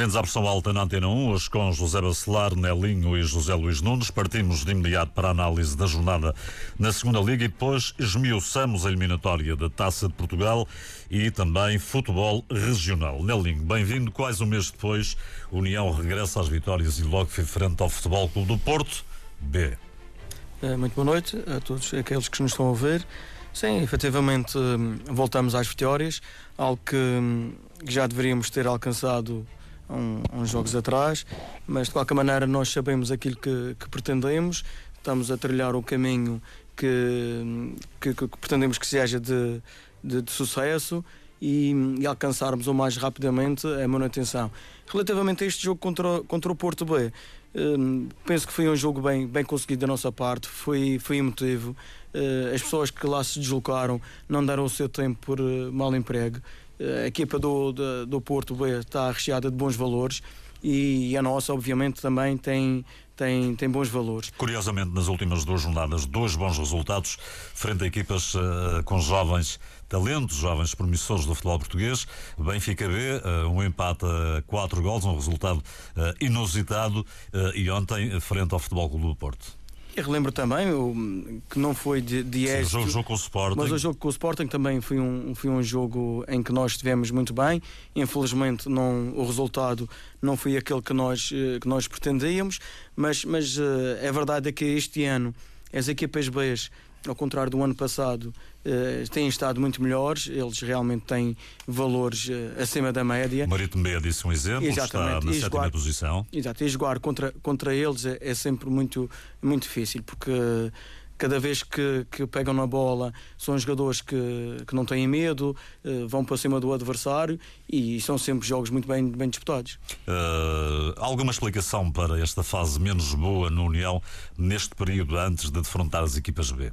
Bem-vindos à versão alta na Antena 1, hoje com José Bacelar, Nelinho e José Luís Nunes. Partimos de imediato para a análise da jornada na segunda Liga e depois esmiuçamos a eliminatória da Taça de Portugal e também futebol regional. Nelinho, bem-vindo. Quase um mês depois, União regressa às vitórias e logo foi frente ao Futebol Clube do Porto B. Eh, muito boa noite a todos aqueles que nos estão a ver. Sim, efetivamente hum, voltamos às vitórias, algo que hum, já deveríamos ter alcançado um, uns jogos atrás, mas de qualquer maneira nós sabemos aquilo que, que pretendemos, estamos a trilhar o caminho que, que, que pretendemos que seja de, de, de sucesso e, e, alcançarmos o mais rapidamente a manutenção. Relativamente a este jogo contra, contra o Porto B, hum, penso que foi um jogo bem, bem conseguido da nossa parte, foi, foi emotivo. Uh, as pessoas que lá se deslocaram não deram o seu tempo por uh, mal emprego. A equipa do, do, do Porto B está recheada de bons valores e a nossa, obviamente, também tem, tem, tem bons valores. Curiosamente, nas últimas duas jornadas, dois bons resultados frente a equipas uh, com jovens talentos, jovens promissores do futebol português. Benfica B, uh, um empate a quatro gols, um resultado uh, inusitado, e ontem frente ao Futebol Clube do Porto. E relembro também o, que não foi de, de Sim, êxito, o jogo, com o Sporting. Mas o jogo com o Sporting também foi um, foi um jogo em que nós estivemos muito bem. Infelizmente não, o resultado não foi aquele que nós, eh, que nós pretendíamos, mas, mas uh, é verdade que este ano as equipas B ao contrário do ano passado, uh, têm estado muito melhores, eles realmente têm valores uh, acima da média. Marítimo B disse um exemplo, Exatamente. está na e sétima posição. Exato, e jogar contra, contra eles é, é sempre muito, muito difícil, porque cada vez que, que pegam na bola são jogadores que, que não têm medo, uh, vão para cima do adversário e são sempre jogos muito bem, bem disputados. Uh, alguma explicação para esta fase menos boa no União neste período antes de defrontar as equipas B?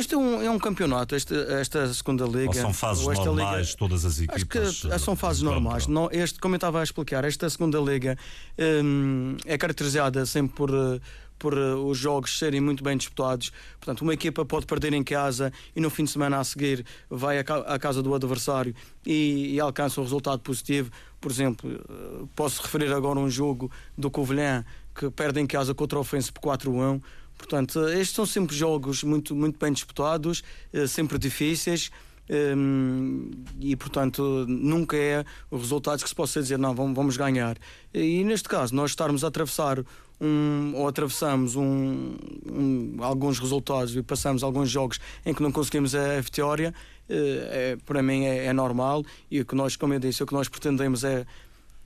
Isto é um, é um campeonato, esta, esta segunda liga. Ou são fases ou normais, liga, todas as equipas. Acho que são fases normais. Não, este, como eu estava a explicar, esta segunda liga um, é caracterizada sempre por, por uh, os jogos serem muito bem disputados. Portanto, uma equipa pode perder em casa e no fim de semana a seguir vai à, casa do adversário e, e, alcança um resultado positivo. Por exemplo, uh, posso referir agora um jogo do Covilhã que perde em casa contra o Ofense por 4-1. Portanto, estes são sempre jogos muito, muito bem disputados, eh, sempre difíceis. Um, e portanto nunca é os resultados que se possa dizer não vamos, vamos ganhar e neste caso nós estarmos a atravessar um, ou atravessamos um, um, alguns resultados e passamos alguns jogos em que não conseguimos a vitória é, para mim é, é normal e o que nós como eu disse o que nós pretendemos é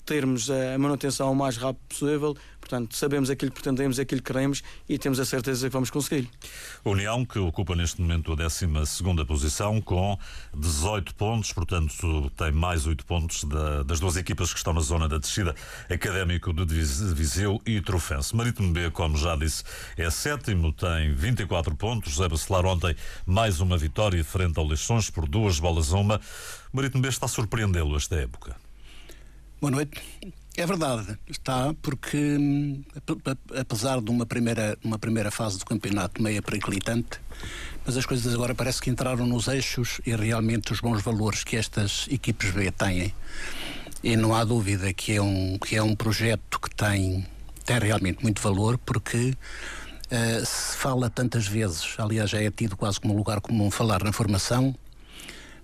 termos a manutenção o mais rápido possível. Portanto, sabemos aquilo que pretendemos, aquilo que queremos e temos a certeza que vamos conseguir. União, que ocupa neste momento a 12 posição, com 18 pontos, portanto, tem mais 8 pontos da, das duas equipas que estão na zona da descida, Académico de Viseu e Trofense. Marítimo B, como já disse, é sétimo, tem 24 pontos. José Bacelar ontem mais uma vitória frente ao Leixões por duas bolas a uma. Marítimo B está a surpreendê-lo esta época. Boa noite. É verdade, está, porque hum, apesar de uma primeira, uma primeira fase do campeonato meio periclitante, mas as coisas agora parece que entraram nos eixos e realmente os bons valores que estas equipes B têm. E não há dúvida que é um, que é um projeto que tem, tem realmente muito valor, porque uh, se fala tantas vezes, aliás, já é tido quase como um lugar comum falar na formação,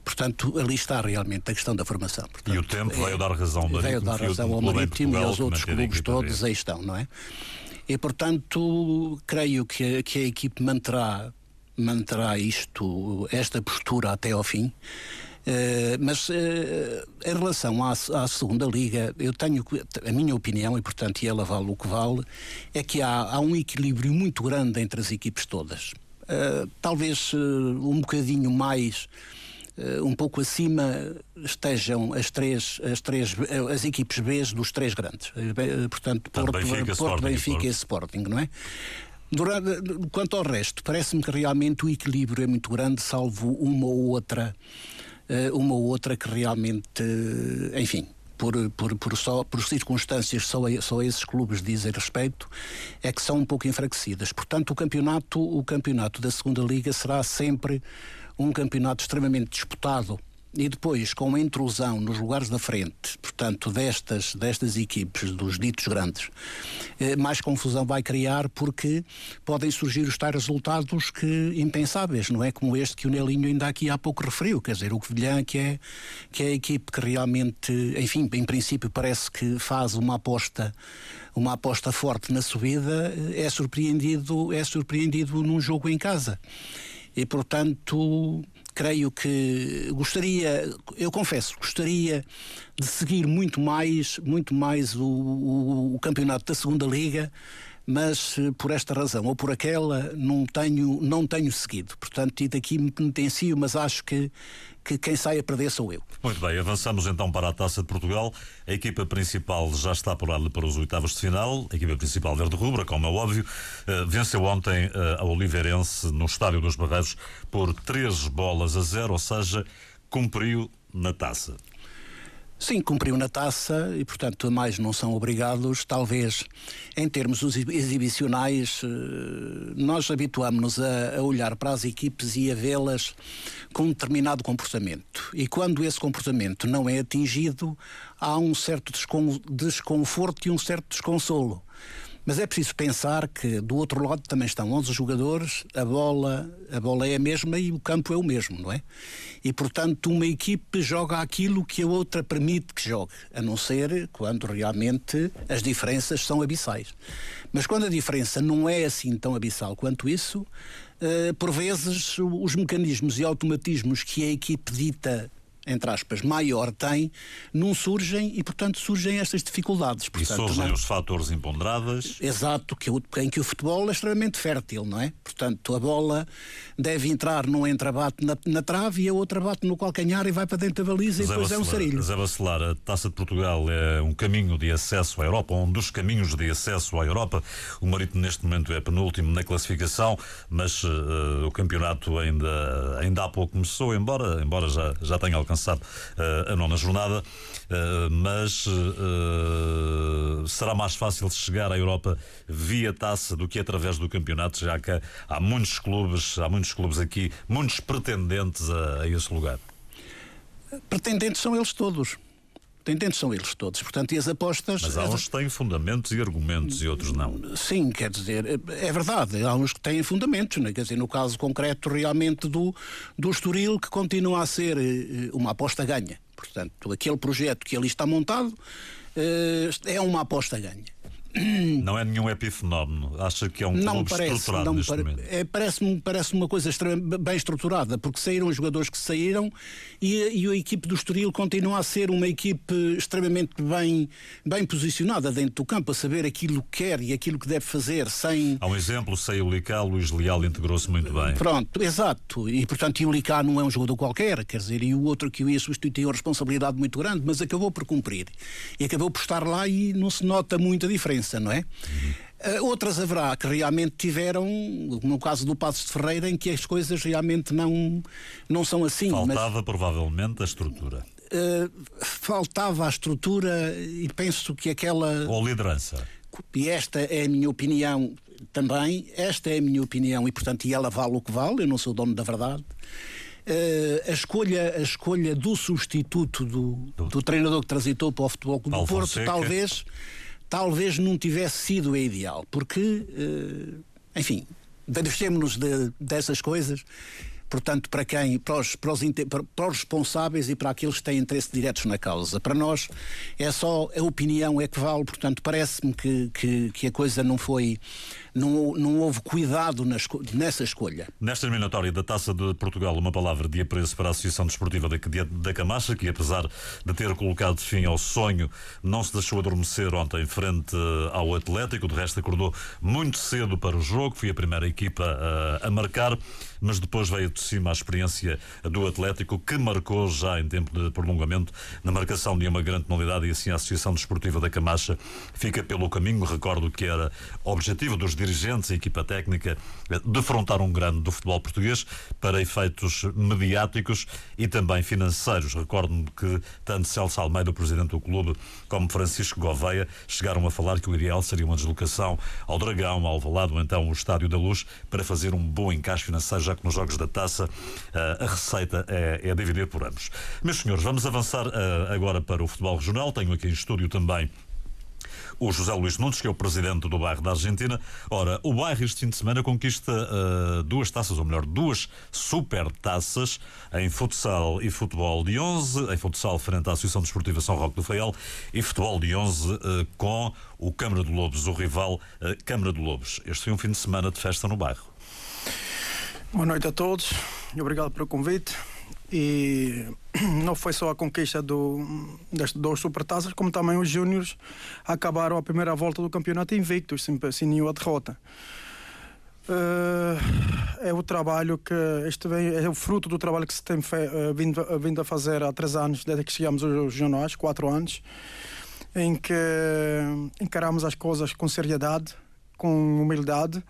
Portanto, ali está realmente a questão da formação. Portanto, e o tempo veio dar razão ao Marítimo. Veio dar razão ao Marítimo e aos outros clubes todos, aí estão, não é? E, portanto, creio que, que a equipe manterá, manterá isto, esta postura até ao fim. Uh, mas uh, em relação à, à, segunda liga, eu tenho a minha opinião, e portanto e ela vale o que vale, é que há, há um equilíbrio muito grande entre as equipes todas. Uh, talvez um bocadinho mais um pouco acima estejam as três, as três eh, as equipes B dos três grandes. Uh, portanto, Porto, Benfica, Porto, Benfica e Sporting, não é? Durante, quanto ao resto, parece-me que realmente o equilíbrio é muito grande, salvo uma ou outra, uma ou outra que realmente, enfim, por, por, por, só, por circunstâncias só a, só a esses clubes dizem respeito, é que são um pouco enfraquecidas. Portanto, o campeonato, o campeonato da segunda liga será sempre um campeonato extremamente disputado e depois com a intrusão nos lugares da frente, portanto, destas, destas equipes, dos ditos grandes, eh, mais confusão vai criar porque podem surgir os tais resultados que impensáveis, não é? Como este que o Nelinho ainda aqui há pouco referiu, quer dizer, o Covilhã, que é, que é a equipe que realmente, enfim, em princípio parece que faz uma aposta uma aposta forte na subida, é surpreendido, é surpreendido num jogo em casa. E portanto, creio que gostaria, eu confesso, gostaria de seguir muito mais, muito mais o, o, o campeonato da segunda liga mas eh, por esta razão ou por aquela não tenho, não tenho seguido. Portanto, e daqui me penitencio, mas acho que, que quem sai a perder sou eu. Muito bem, avançamos então para a Taça de Portugal. A equipa principal já está por para os oitavos de final. A equipa principal verde-rubra, como é óbvio, uh, venceu ontem uh, a Oliveirense no Estádio dos Barreiros por três bolas a zero, ou seja, cumpriu na taça. Sim, cumpriu na taça e, portanto, mais não são obrigados. Talvez, em termos exibicionais, eh, nós habituamos-nos a, olhar para as equipes e a vê-las com um determinado comportamento. E quando esse comportamento não é atingido, há um certo desconforto e um certo desconsolo. Mas é preciso pensar que do outro lado também estão 11 jogadores, a bola, a bola é a mesma e o campo é o mesmo, não é? E portanto uma equipe joga aquilo que a outra permite que jogue, a não ser quando realmente as diferenças são abissais. Mas quando a diferença não é assim tão abissal quanto isso, Uh, por vezes os mecanismos e automatismos que a equipe dita entre aspas, maior tem, não surgem e, portanto, surgem estas dificuldades. Portanto, e surgem não... os fatores imponderáveis. Exato, que, em que o futebol é extremamente fértil, não é? Portanto, a bola deve entrar num entrebate na, na trave e a outra bate no calcanhar e vai para dentro da baliza Zé e depois Bacelar, é um sarilho. Zé Bacelar, a Taça de Portugal é um caminho de acesso à Europa, um dos caminhos de acesso à Europa. O Marítimo neste momento é penúltimo na classificação, mas uh, o campeonato ainda, ainda há pouco começou, embora, embora já, já tenha alcançado avançado uh, a nona jornada, uh, mas uh, será mais fácil chegar à Europa via taça do que através do campeonato, já que há muitos clubes, há muitos clubes aqui, muitos pretendentes a, a esse lugar. Pretendentes são eles todos entende? São eles todos. Portanto, e as apostas. Mas há uns que têm fundamentos e argumentos e outros não. Sim, quer dizer, é verdade. Há uns que têm fundamentos, né? quer dizer, no caso concreto realmente do, do Estoril, que continua a ser eh, uma aposta ganha. Portanto, aquele projeto que ali está montado eh, é uma aposta ganha. Não é nenhum epifenómeno. Acha que é um não clube parece, estruturado não neste momento? É, Parece-me parece uma coisa bem estruturada, porque saíram os jogadores que saíram e, e a equipe do Estoril continua a ser uma equipe extremamente bem, bem posicionada dentro do campo, a saber aquilo que quer e aquilo que deve fazer sem... Há um exemplo, saiu o Licá, Luís Leal integrou-se muito bem. Pronto, exato. E portanto, o Licá não é um jogador qualquer, quer dizer, e o outro que o ia substituir tem uma responsabilidade muito grande, mas acabou por cumprir. E acabou por estar lá e não se nota muita diferença diferença, não é? Uh, outras haverá que realmente tiveram, no caso do Passos de Ferreira, em que as coisas realmente não, não são assim. Faltava mas, provavelmente a estrutura. Uh, faltava a estrutura e penso que aquela. Ou liderança. E esta é a minha opinião também, esta é a minha opinião e, portanto, e ela vale o que vale, eu não sou dono da verdade. Uh, a, escolha, a escolha do substituto do, do, do treinador que transitou para o Futebol Clube do Porto, Fonseca. talvez talvez não tivesse sido a ideal, porque, eh, enfim, deixemos-nos de, dessas coisas. Portanto, para quem, para os, para, os, para os, responsáveis e para aqueles que têm interesse diretos na causa. Para nós é só a opinião é que vale, portanto, parece-me que, que, que, a coisa não foi não, não houve cuidado nas, nessa escolha. Nesta eliminatória da Taça de Portugal, uma palavra de apreço para a Associação Desportiva da, da Camacha, que apesar de ter colocado fim ao sonho, não se deixou adormecer ontem frente eh, ao Atlético, de resto acordou muito cedo para o jogo, foi a primeira equipa a, eh, a marcar, mas depois veio de cima a experiência do Atlético, que marcou já em tempo de prolongamento na marcação de uma grande penalidade e assim a Associação Desportiva da Camacha fica pelo caminho. Recordo que era objetivo dos dirigentes e equipa técnica defrontar um grande do futebol português para efeitos mediáticos e também financeiros. Recordo-me que tanto Celso Almeida, o presidente do clube, como Francisco Gouveia chegaram a falar que o ideal seria uma deslocação ao Dragão, ao Valado, então o Estádio da Luz, para fazer um bom encaixe financeiro, já que nos Jogos da Taça taça, a receita é, é dividir por ambos. Meus senhores, vamos avançar agora para o futebol regional. Tenho aqui em estúdio também o José Luís Nunes, que é o presidente do bairro da Argentina. Ora, o bairro este fim de semana conquista uh, duas taças, ou melhor, duas super taças em futsal e futebol de 11. Em futsal, frente à Associação Desportiva São Roque do Faial, e futebol de 11 uh, com o Câmara de Lobos, o rival uh, Câmara de Lobos. Este foi um fim de semana de festa no bairro. Boa noite a todos e obrigado pelo convite. E não foi só a conquista do, das duas supertaças, como também os júniores acabaram a primeira volta do campeonato invictos, sem, sem nenhuma derrota. Uh, é o trabalho que este vem, é o fruto do trabalho que se tem fe, uh, vindo, uh, vindo, a fazer há três anos, desde que chegamos aos jornais, quatro anos, em que encaramos as coisas com seriedade, com humildade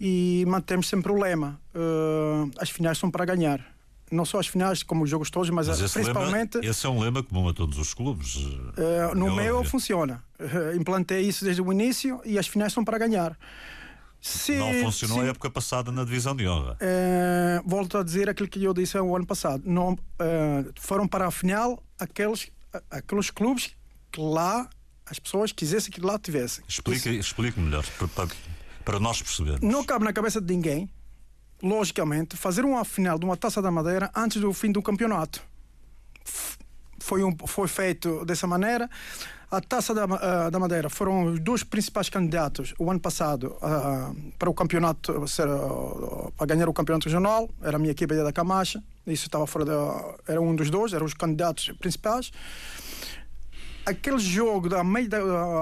e mantemos sempre o lema: as finais são para ganhar não só as finais, como os jogos todos, mas, mas esse principalmente. Lema, esse é um lema comum a todos os clubes. Uh, no é meu óbvio. funciona. Uh, implantei isso desde o início e as finais são para ganhar. Se, não funcionou se, a época passada na divisão de honra. Uh, volto a dizer aquilo que eu disse o ano passado. Não, foram para a final aqueles, aqueles clubes que lá as pessoas quisessem que lá tivessem. Explique, explique melhor, para, para nós percebermos. Não cabe na cabeça de ninguém logicamente, fazer uma final de uma Taça da Madeira antes do fim do campeonato. Foi, um, foi feito dessa maneira. A Taça da, uh, da Madeira foram os dois principais candidatos o ano passado uh, para o campeonato, ser, uh, para ganhar o campeonato regional. Era a minha equipe da Camacha. Isso estava fora da, era um dos dois, eram os candidatos principais aquele jogo da meio da,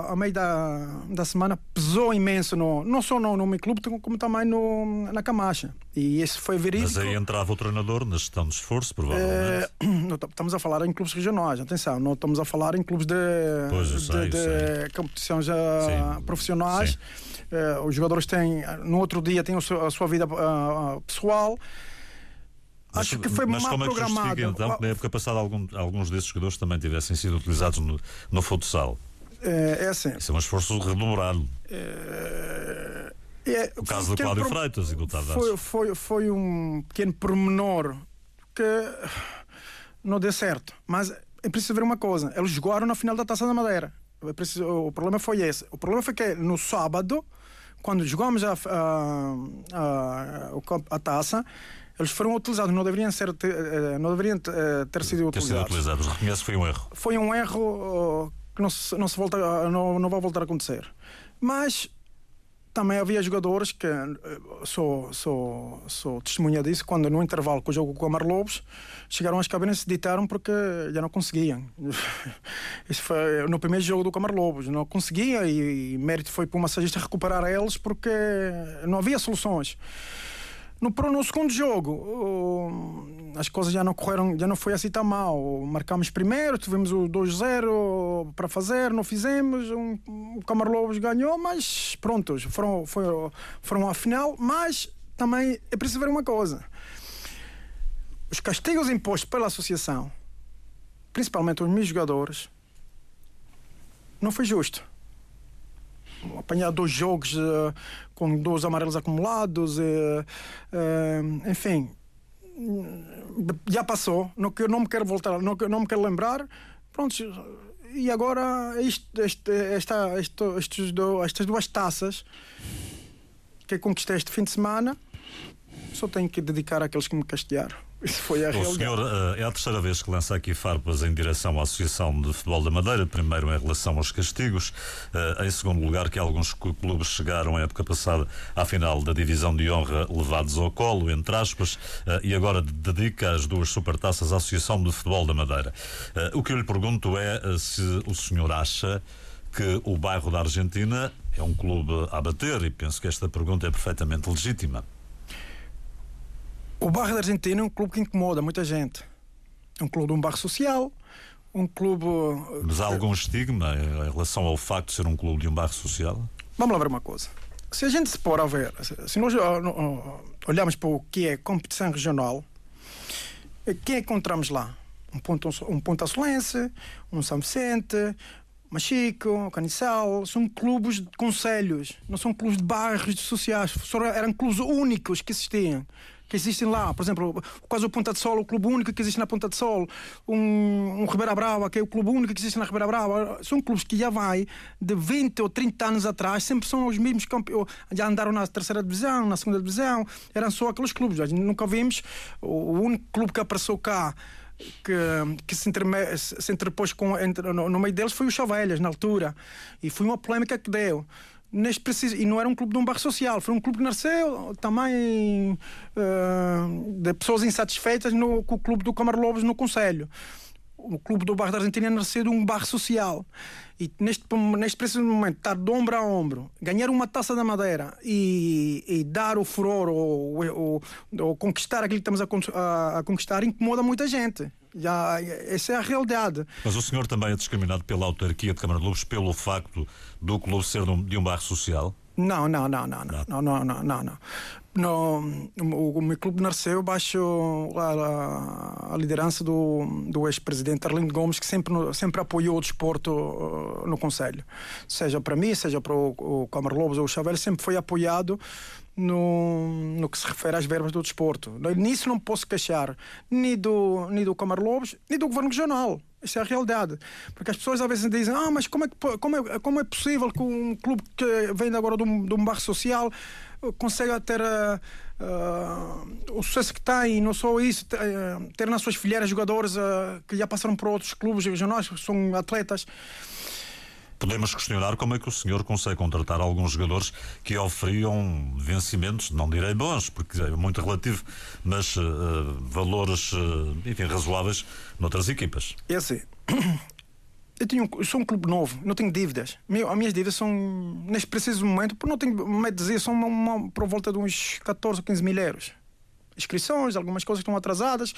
a meio da, da semana pesou imenso, no, não só no, no meu clube, como também no, na Camacha. E isso foi verídico. Mas aí entrava o treinador na gestão de esforço, provavelmente. É, estamos a falar em clubes regionais, atenção, não estamos a falar em clubes de, sei, de, de competições uh, profissionais. Uh, os jogadores têm, no outro dia, têm a sua, a sua vida uh, pessoal. Acho que foi mas mal como é que programado. então que na época passada algum, alguns desses jogadores também tivessem sido utilizados no, no futsal? É, é assim. Isso é um esforço redomorado. É, é, o caso do Cláudio pro... Freitas e do Tavares. Foi, foi, foi um pequeno pormenor que não deu certo. Mas é preciso ver uma coisa: eles jogaram na final da Taça da Madeira. É preciso, o problema foi esse. O problema foi que no sábado, quando jogamos a, a, a, a taça, eles foram utilizados, não deveriam, ser, eh, não deveriam eh, ter sido utilizados. Ter sido utilizados, reconhece que foi um erro. Foi um erro que não, se, não, se volta, não, não vai voltar a acontecer. Mas também havia jogadores que eh, sou, sou, sou testemunha disso quando no intervalo com o jogo com o Amar Lobos chegaram às cabines e se ditaram porque já não conseguiam isso foi no primeiro jogo do Camar Lobos não conseguia e, e mérito foi para o massagista recuperar eles porque não havia soluções no, no segundo jogo, as coisas já não correram, já não foi assim tão mal. Marcamos primeiro, tivemos o 2-0 para fazer, não fizemos. Um, o Camarlobos ganhou, mas pronto, foram, foram, foram à final. Mas também é preciso ver uma coisa: os castigos impostos pela associação, principalmente os meus jogadores, não foi justo apanhar dois jogos uh, com dois amarelos acumulados, uh, uh, enfim, já passou, não, não me quero voltar, não, não me quero lembrar, pronto, e agora isto, este, esta, isto, estes do, estas duas taças que conquistei este fim de semana, só tenho que dedicar àqueles que me castigaram. Isso foi a o realidade. senhor eh, é a terceira vez que lança aqui farpas em direção à Associação de Futebol da Madeira, primeiro em relação aos castigos, eh, em segundo lugar que alguns clubes chegaram a época passada à final da divisão de honra levados ao colo, entre aspas, eh, e agora dedica as duas supertaças à Associação de Futebol da Madeira. O que eu lhe pergunto é se o senhor acha que o bairro da Argentina é um clube a bater, e penso que esta pergunta é perfeitamente legítima. O bairro da Argentina é um clube que incomoda muita gente. É um clube de um bairro social, um clube. Mas há algum estigma em relação ao facto de ser um clube de um bairro social? Vamos lá ver uma coisa. Se a gente se pôr a ver, se nós olharmos para o que é competição regional, quem é encontramos lá? Um ponto, um ponto Açolense, um São Vicente, Machico, Caniçal, são clubes de conselhos, não são clubes de bairros sociais, eram clubes únicos que existiam que existem lá. Por exemplo, o caso do Ponta de Sol, o clube único que existe na Ponta de Sol, um, um Ribeira Brava, que é o clube único que existe na Ribeira Brava. São clubes que já vai de 20 ou 30 anos atrás, sempre são os mesmos campeões. Já andaram na terceira divisão, na segunda divisão, eram só aqueles clubes. Nunca vimos o único clube que apareceu cá que, que se, interme, se interpôs com, entre, no, no, meio deles foi o Chavelhas, na altura. E foi uma polémica que deu neste preciso, e não era um clube de um bairro social, foi um clube que nasceu também uh, de pessoas insatisfeitas no, com o clube do Camar Lobos no Conselho. O clube do bairro da Argentina nasceu de um bairro social. E neste, neste preciso momento, estar de ombro a ombro, ganhar uma taça da madeira e, e dar o furor ou, ou, ou, conquistar aquilo que estamos a, a, a conquistar incomoda muita gente. Já, essa é a realidade. Mas o senhor também é discriminado pela autarquia de Câmara Lobos pelo facto do clube ser de um bairro social? Não, não, não, não, não, não, não, não, não, o, o meu clube nasceu baixo a, a, a liderança do, do ex-presidente Arlindo Gomes, que sempre, sempre apoiou o desporto uh, no Conselho. Seja para mim, seja para o, o Câmara Lobos ou o Chavel, sempre foi apoiado no, no que se refere às verbas do desporto. Nisso não posso queixar nem do, nem do Câmara Lobos, nem do Governo Regional. Isso é a realidade. Porque as pessoas às vezes dizem: Ah, mas como é, como é, como é possível que um clube que vem agora de um, de um bairro social consiga ter uh, uh, o sucesso que tem, e não só isso, ter, uh, ter nas suas fileiras jogadores que já passaram por outros clubes regionais, que são atletas. Podemos questionar como é que o senhor consegue contratar alguns jogadores que oferiam vencimentos, não direi bons, porque é muito relativo, mas uh, valores, uh, enfim, razoáveis noutras equipas. É assim. Eu, tenho, eu sou um clube novo, não tenho dívidas. Meu, as minhas dívidas são, neste preciso momento, por não tenho medo de dizer, são uma, uma, por volta de uns 14 ou 15 mil euros. Inscrições, algumas coisas estão atrasadas,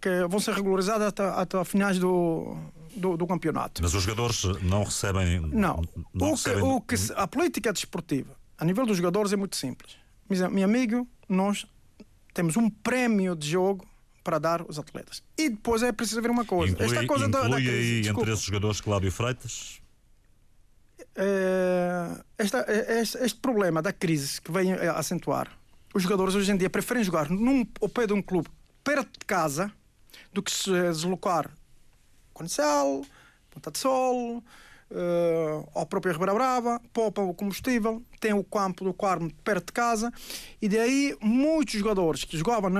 que vão ser regularizadas até, até finais do, do, do, campeonato. Mas os jogadores não recebem. Não. não o recebem... o que, a política desportiva, a nível dos jogadores, é muito simples. Meu amigo, nós temos um prémio de jogo para dar aos atletas. E depois é preciso ver uma coisa. Inclui, Esta coisa inclui da, da crise, aí entre esses jogadores Cláudio Freitas? É, esta, este, este, problema da crise que vem acentuar, os jogadores hoje em dia preferem jogar num, ao pé de um clube perto de casa do que se deslocar Conecel, Ponta de Sol, uh, ao próprio Ribeira Brava, poupa o combustível, tem o campo do Carmo perto de casa e daí muitos jogadores que jogavam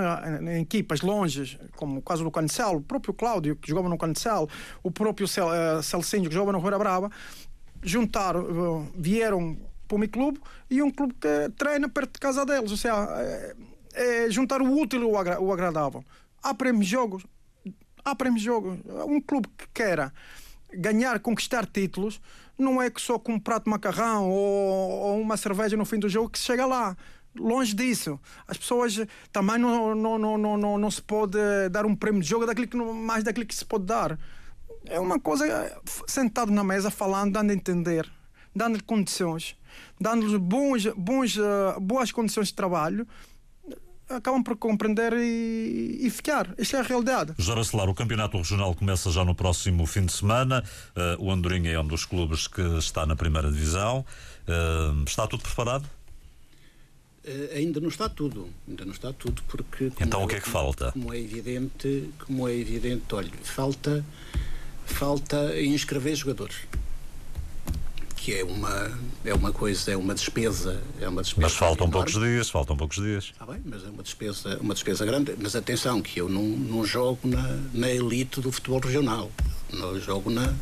em equipas longe, como o caso do Canecel, o próprio Cláudio que jogava no Canecel, o próprio Cel, uh, Celcinho que jogava no Ribeira Brava, juntaram, uh, vieram para o meu clube e um clube que treina perto de casa deles, ou seja, é, é juntar o útil e o, agra o agradável. Há prémios de jogos, há prémios de jogo. Um clube que queira ganhar, conquistar títulos, não é que só com um prato de macarrão ou, ou uma cerveja no fim do jogo que se chega lá. Longe disso. As pessoas também não, não, não, não, não, não se pode dar um prémio de jogo daquilo que, mais daquilo que se pode dar. É uma coisa sentado na mesa, falando, dando a entender, dando-lhe condições, dando-lhes bons, bons, boas condições de trabalho acabam por compreender e, e ficar. Isto é a realidade. Jora Celar, o campeonato regional começa já no próximo fim de semana. Uh, o Andorinha é um dos clubes que está na primeira divisão. Uh, está tudo preparado? Uh, ainda não está tudo, ainda não está tudo porque então o que é que falta? Como é evidente, como é evidente, olha, falta falta inscrever jogadores que é uma, é uma coisa, é uma despesa. É uma despesa mas faltam enorme. poucos dias, faltam poucos dias. Está bem, mas é uma despesa, uma despesa grande. Mas atenção, que eu não, não jogo na, na elite do futebol regional. Não jogo na,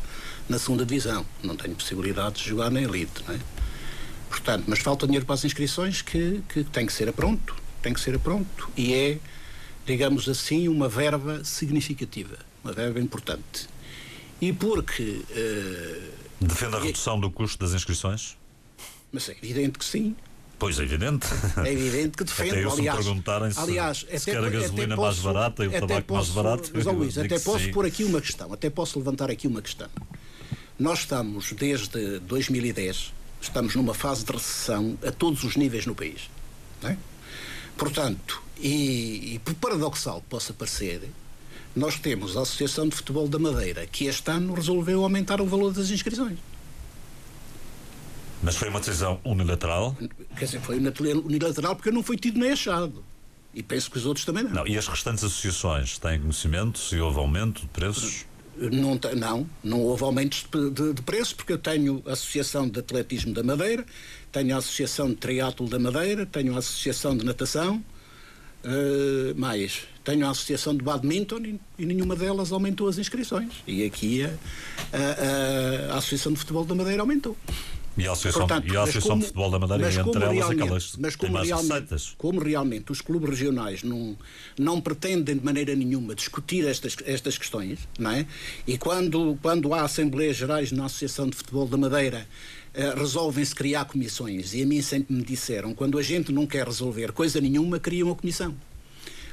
na segunda divisão. Não tenho possibilidade de jogar na elite, não é? Portanto, mas falta dinheiro para as inscrições que, que tem que ser a pronto. Tem que ser a pronto. E é, digamos assim, uma verba significativa. Uma verba importante. E porque. Uh, Defende a redução do custo das inscrições? Mas é evidente que sim. Pois é evidente. É evidente que defende. Até eu, se aliás, perguntarem se, aliás, se até, quer a gasolina posso, mais barata e o tabaco posso, mais barato. Mas, Luís, até posso sim. pôr aqui uma questão, até posso levantar aqui uma questão. Nós estamos, desde 2010, estamos numa fase de recessão a todos os níveis no país. É? Portanto, e, e por paradoxal que possa parecer, nós temos a Associação de Futebol da Madeira, que este ano resolveu aumentar o valor das inscrições. Mas foi uma decisão unilateral? Quer dizer, foi unilateral porque não foi tido nem achado. E penso que os outros também não. não e as restantes associações têm conhecimento se houve aumento de preços? Não, não, não houve aumentos de, de, de preços, porque eu tenho a Associação de Atletismo da Madeira, tenho a Associação de Triatlo da Madeira, tenho a Associação de Natação, uh, mais, tenho a Associação de Badminton e, e, nenhuma delas aumentou as inscrições. E aqui a, a, a Associação de Futebol da Madeira aumentou. E a Associação, Portanto, e a Associação como, de Futebol da Madeira, entre elas aquelas mas como mais realmente, receitas. Como realmente os clubes regionais não, não pretendem de maneira nenhuma discutir estas, estas questões, não é? e quando, quando há Assembleias Gerais na Associação de Futebol da Madeira Uh, resolvem-se criar comissões. E a mim sempre me disseram: quando a gente não quer resolver coisa nenhuma, cria uma comissão.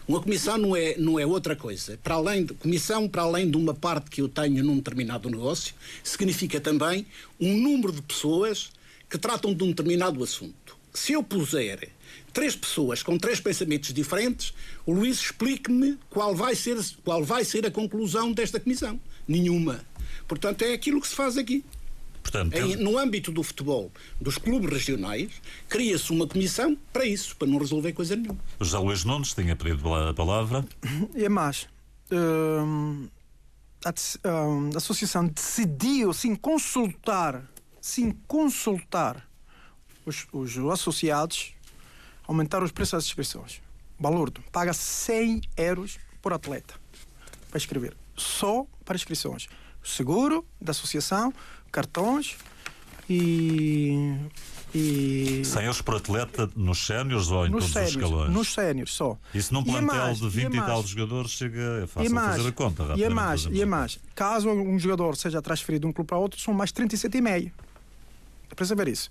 Uma comissão não é, não é outra coisa. Para além de, comissão, para além de uma parte que eu tenho num determinado negócio, significa também um número de pessoas que tratam de um determinado assunto. Se eu puser três pessoas com três pensamentos diferentes, o Luís explique-me qual vai ser qual vai ser a conclusão desta comissão. Nenhuma. Portanto, é aquilo que se faz aqui. Portanto, em, no âmbito do futebol, dos clubes regionais, cria-se uma comissão para isso, para não resolver coisa nenhuma. José Luís Nunes tinha pedido a palavra. E é mais. Hum, a, hum, a associação decidiu, sem consultar, sem consultar os, os associados, aumentar os preços das inscrições. Balurdo paga 100 euros por atleta para escrever. Só para inscrições. Seguro da associação, cartões e. e 100 euros por atleta nos séniores ou em nos todos sénios, os escalões? Nos séniores só. Isso num plantel mais, de 20 e, e tal jogadores chega, é fácil mais, fazer a conta. E é mais, e é mais. Caso um jogador seja transferido de um clube para outro, são mais 37,5. É para saber isso.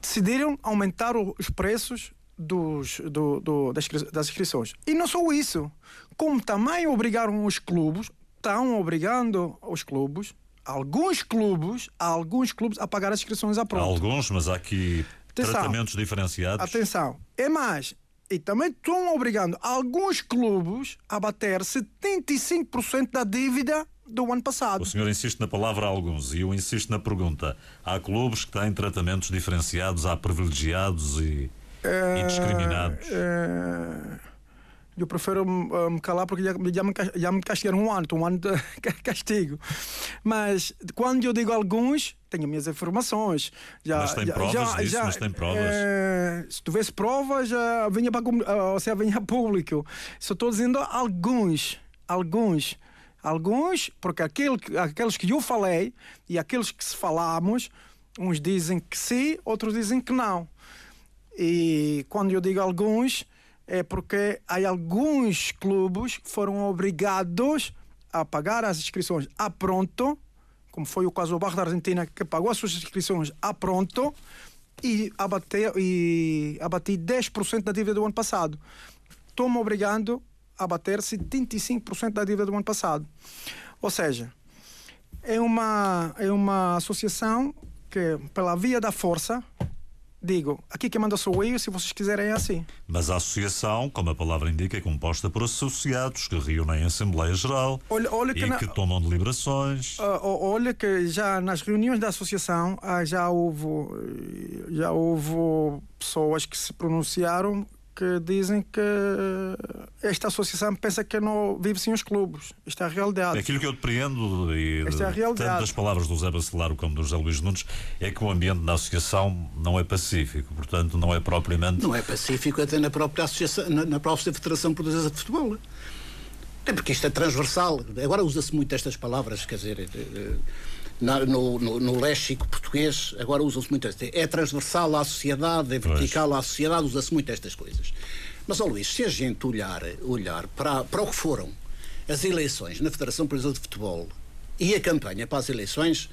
Decidiram aumentar os preços dos, do, do, das inscrições. E não só isso, como também obrigaram os clubes, estão obrigando os clubes alguns clubes, alguns clubes a pagar as inscrições à pronto. Alguns, mas há aqui atenção, tratamentos diferenciados. Atenção, é mais, e também estão obrigando alguns clubes a bater 75% da dívida do ano passado. O senhor insiste na palavra alguns e eu insisto na pergunta. Há clubes que têm tratamentos diferenciados, há privilegiados e, é, e discriminados? É eu prefiro me calar porque já, já, me, já me castigaram um ano, um ano de castigo. Mas quando eu digo alguns, tenho minhas informações. Já, mas tem já, provas já, disso, já, mas tem provas. É, se tivesse provas, já vinha para uh, ou seja, vinha público. Só estou dizendo alguns, alguns. Alguns, porque aquele, aqueles que eu falei e aqueles que se falamos, uns dizem que sim, outros dizem que não. E quando eu digo alguns, é porque há alguns clubes que foram obrigados a pagar as inscrições a pronto, como foi o caso do Barro da Argentina, que pagou as suas inscrições a pronto e abateu e abati 10% da dívida do ano passado. Estou-me obrigando a bater 75% da dívida do ano passado. Ou seja, é uma, é uma associação que, pela via da força, digo, aqui quem manda sou eu, se vocês quiserem é assim. Mas a associação, como a palavra indica, é composta por associados que reúnem em Assembleia Geral olha, olha que e na... que tomam deliberações. Uh, olha que já nas reuniões da associação uh, já houve, já houve pessoas que se pronunciaram que dizem que esta associação pensa que não vive sem os clubes. Isto é a realidade. Aquilo que eu depreendo, e Esta é a realidade. tanto das palavras do Zé Bacelar como do José Luís Nunes, é que o ambiente na associação não é pacífico, portanto não é propriamente... Não é pacífico até na própria, associação, na, na própria Federação Portuguesa de Futebol. Até porque isto é transversal. Agora usa-se muito estas palavras, quer dizer... Eh, eh, na, no, no, no, léxico português, agora usam-se muito. É transversal à sociedade, é vertical pois. à sociedade, usa-se muito estas coisas. Mas, ó Luís, se a gente olhar, olhar para, para o que foram as eleições na Federação Portuguesa de Futebol e a campanha para as eleições,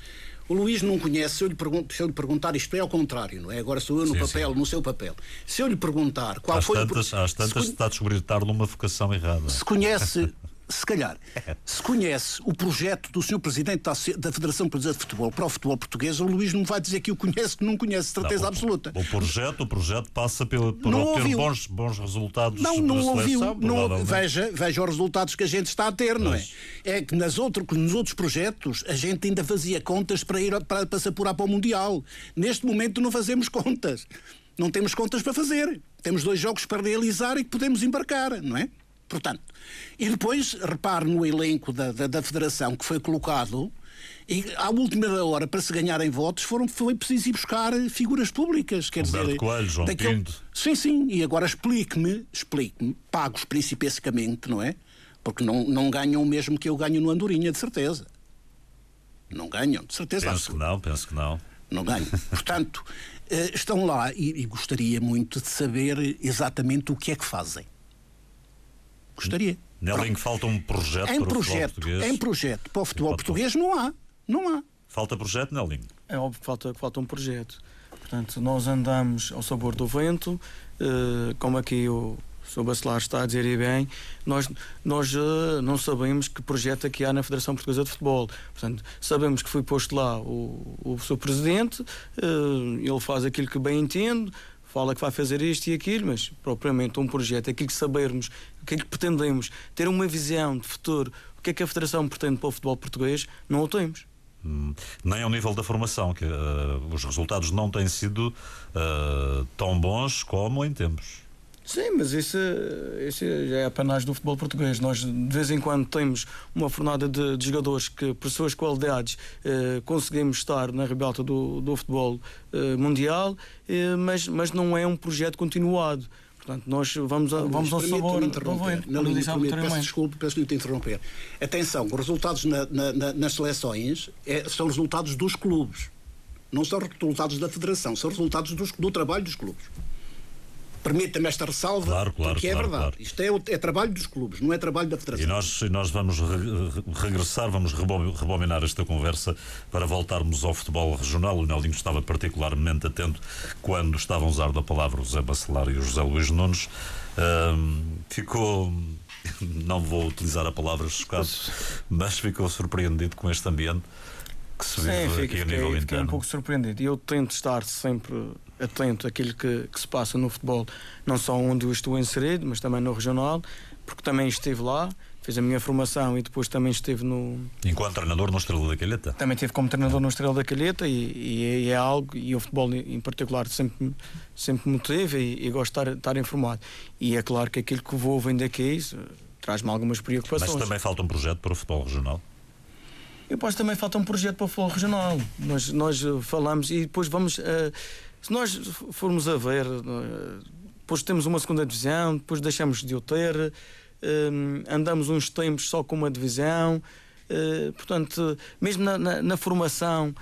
o Luís não conhece, se eu lhe, pergunto, se eu lhe perguntar, isto é ao contrário, não é? Agora sou eu no sim, papel, sim. no seu papel. Se eu lhe perguntar qual às foi tantas, o. Às tantas se, está a descobrir tarde numa vocação errada. Se conhece se calhar, se conhece o projeto do Sr. Presidente da Federação Portuguesa de Futebol para o futebol português, o Luís não vai dizer que o conhece, que não conhece, certeza não, absoluta. O projeto, o projeto passa pelo, por não obter ouviu. bons, bons resultados não, não ouviu, não, veja, veja os resultados que a gente está a ter, não é? É que nas outro, nos outros projetos a gente ainda fazia contas para ir para, para se apurar para o Mundial. Neste momento não fazemos contas. Não temos contas para fazer. Temos dois jogos para realizar e que podemos embarcar, não é? Portanto, e depois, repare no elenco da, da, da Federação que foi colocado, e à última hora, para se ganharem votos, foram, foi preciso ir buscar figuras públicas. Quer Humberto dizer, Coelho, João daquele... Pinto. Sim, sim. E agora explique-me, explique-me, pagos principescamente, não é? Porque não, não ganham o mesmo que eu ganho no Andorinha, de certeza. Não ganham, de certeza. Penso que não, penso que não. Não ganham. Portanto, eh, estão lá e, e gostaria muito de saber exatamente o que é que fazem. Gostaria. Nelinho, falta um projeto em para projeto, o futebol português. Em projeto para o futebol português não há. Não há. Falta projeto, Nelinho? É óbvio que falta, que falta um projeto. Portanto, nós andamos ao sabor do vento, eh, como aqui o Sr. Bacelar está a dizer e bem, nós, nós uh, não sabemos que projeto é que há na Federação Portuguesa de Futebol. Portanto, sabemos que foi posto lá o, o seu presidente, uh, ele faz aquilo que bem entende, fala que vai fazer isto e aquilo, mas propriamente um projeto, aquilo que sabermos, aquilo que pretendemos, ter uma visão de futuro, o que é que a Federação pretende para o futebol português, não o temos. Hum, nem ao nível da formação, que uh, os resultados não têm sido uh, tão bons como em tempos. Sim, mas isso, isso é apenas do futebol português. Nós, de vez em quando, temos uma fornada de, de jogadores que, por suas qualidades, eh, conseguimos estar na rebelta do, do futebol eh, mundial, eh, mas, mas não é um projeto continuado. Portanto, nós vamos, a, vamos ao sabor interromper. Não, não, não, peço desculpa, peço-lhe de interromper. Atenção, os resultados na, na, nas seleções é, são resultados dos clubes. Não são resultados da federação, são resultados dos, do trabalho dos clubes. Permita-me esta ressalva, claro, claro, porque é claro, verdade. Claro. Isto é, é, trabalho dos clubes, não é trabalho da Federação. E nós, nós vamos re, regressar, vamos rebobinar esta conversa para voltarmos ao futebol regional. O Nelinho estava particularmente atento quando estavam a usar da palavra o José Bacelar e o José Luís Nunes. ficou não vou utilizar a palavra chocado, mas ficou surpreendido com este ambiente que se vive Sim, aqui fiquei, a nível fiquei interno. um pouco surpreendido. E eu tento estar sempre atento àquilo que, que, se passa no futebol, não só onde eu estou inserido, mas também no regional, porque também estive lá, fiz a minha formação e depois também estive no. Enquanto treinador no Estrela da Calheta? Também estive como treinador no Estrela da Calheta e, e, e, é algo, e o futebol em particular sempre, sempre me teve e, e gosto de estar, estar, informado. E é claro que aquilo que vou vem daqui traz-me algumas preocupações. Mas também falta um projeto para o futebol regional? E depois também falta um projeto para o futebol regional. Nós, nós falamos e depois vamos. Uh, se nós formos a ver, uh, depois temos uma segunda divisão, depois deixamos de o ter, uh, andamos uns tempos só com uma divisão. portanto, mesmo na, na, na formação,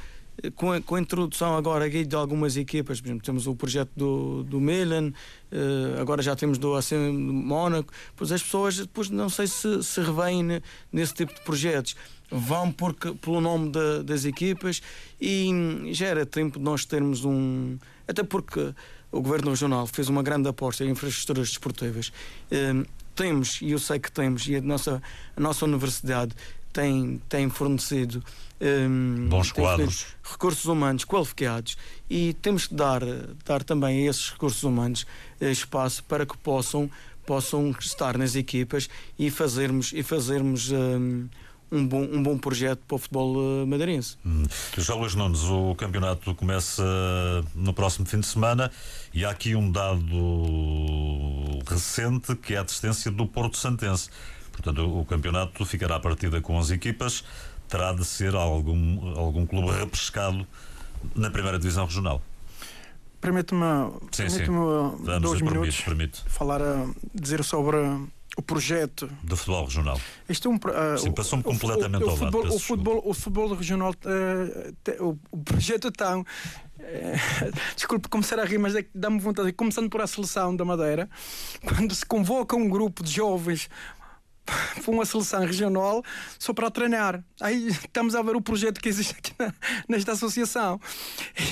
com a, com a, introdução agora aqui de algumas equipas, por exemplo, temos o projeto do, do Milan, uh, agora já temos do AC Mónaco, pois as pessoas depois não sei se se revêem nesse tipo de projetos vão porque, pelo nome de, das equipas e já era tempo de nós termos um. Até porque o Governo Regional fez uma grande aposta em infraestruturas desportivas. Um, temos, e eu sei que temos, e a nossa, a nossa universidade tem, tem fornecido um, bons tem quadros, recursos humanos qualificados e temos que dar, dar também a esses recursos humanos eh, espaço para que possam, possam estar nas equipas e fazermos, e fazermos um, um bom, um bom projeto para o futebol uh, madeirense. Hum. Já Luís Nunes, o campeonato começa no próximo fim de semana e há aqui um dado recente que é a distância do Porto Santense. Portanto, o campeonato ficará a partida com as equipas, terá de ser algum, algum clube repescado na primeira divisão regional. Permite-me permite dois minutos permite. falar, dizer sobre o projeto do futebol regional. Isto é um, uh, Sim, passou-me completamente o, o, ao futebol, lado. O futebol, o futebol regional, uh, te, o, o, projeto tão. Uh, desculpe começar a rir, mas é que dá-me vontade. Começando por a seleção da Madeira, quando se convoca um grupo de jovens para uma seleção regional só para treinar. Aí estamos a ver o projeto que existe aqui na, nesta associação.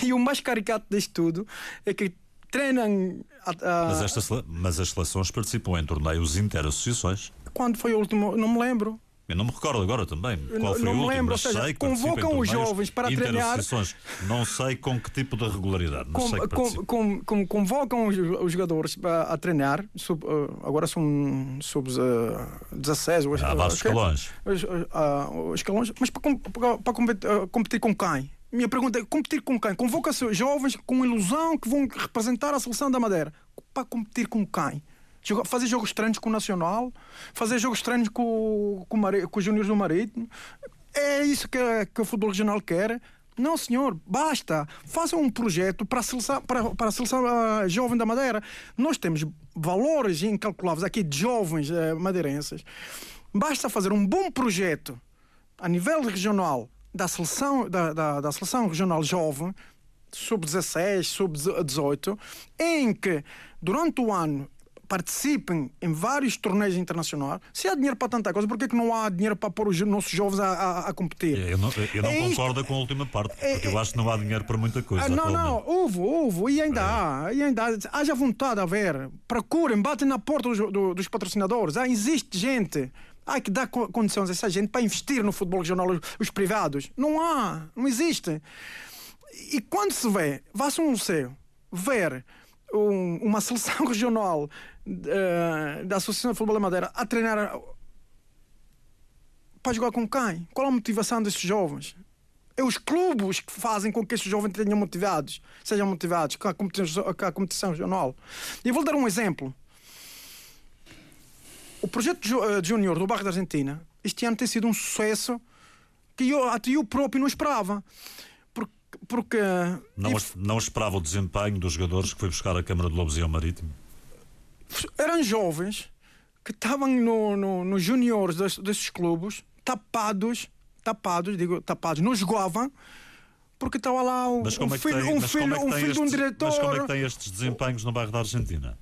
E o mais caricato disto tudo é que treinam. A, a... Mas, mas as seleções participam em torneios inter-associações? Quando foi o último? Não me lembro. Eu não me recordo agora também qual foi não o último, lembro, mas seja, sei que convocam os jovens para treinar. Não sei com que tipo de regularidade. Com, sei com, com, com, convocam os, jogadores a, a treinar. Sub, uh, agora são sub uh, 16. Há vários escalões. Os, uh, escalões. Mas para, para, para competir, competir com quem? Minha pergunta é: competir com quem? Convoca jovens com ilusão que vão representar a seleção da Madeira. Para competir com quem? Fazer jogos estranhos com o Nacional, fazer jogos estranhos com, com, com os Júniores do Marítimo. É isso que, que o futebol regional quer. Não, senhor, basta. Façam um projeto para a seleção, para, para a seleção uh, jovem da Madeira. Nós temos valores incalculáveis aqui de jovens uh, madeirenses. Basta fazer um bom projeto a nível regional da seleção, da, da, da seleção regional jovem, sub-16, sub-18, em que durante o ano participem em vários torneios internacionais. Se há dinheiro para tanta coisa, por que, que não há dinheiro para pôr os nossos jovens a, a, a competir? Eu não, eu não é concordo isto, com a última parte, porque é, eu acho que não há dinheiro para muita coisa. Não, não, houve, houve, e ainda é. há, e ainda há. Haja vontade a ver, procurem, batem na porta dos, do, dos patrocinadores. Ah, existe gente. Há que dar condições a essa gente para investir no futebol regional, os, os privados. Não há, não existe. E quando se vê, vá-se um museu, ver um, uma seleção regional uh, da Associação de Futebol da Madeira a treinar para jogar com quem? Qual a motivação desses jovens? É os clubes que fazem com que esses jovens tenham motivados, sejam motivados com a competição, com a competição regional. E vou dar um exemplo. O projeto Júnior do Barro da Argentina este ano tem sido um sucesso que eu, até eu próprio não esperava porque. Não, não esperava o desempenho dos jogadores que foi buscar a Câmara de Lobos e ao Marítimo? Eram jovens que estavam no, no, nos juniores desses, desses clubes, tapados, tapados, digo tapados, não jogavam porque estava lá um, um filho, um filho, um filho de um diretor. Mas como é que tem estes desempenhos no bairro da Argentina?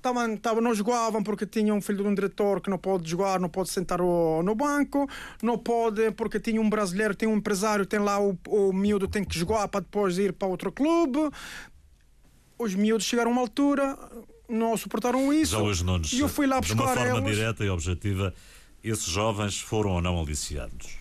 Tavam, tavam, não jogavam porque tinham um filho de um diretor que não pode jogar, não pode sentar o, no banco, não pode porque tinha um brasileiro, tem um empresário, tem lá o, o miúdo, tem que jogar para depois ir para outro clube. Os miúdos chegaram a uma altura, não suportaram isso. Já hoje e eu fui lá buscar De uma forma eles. direta e objetiva, esses jovens foram ou não aliciados?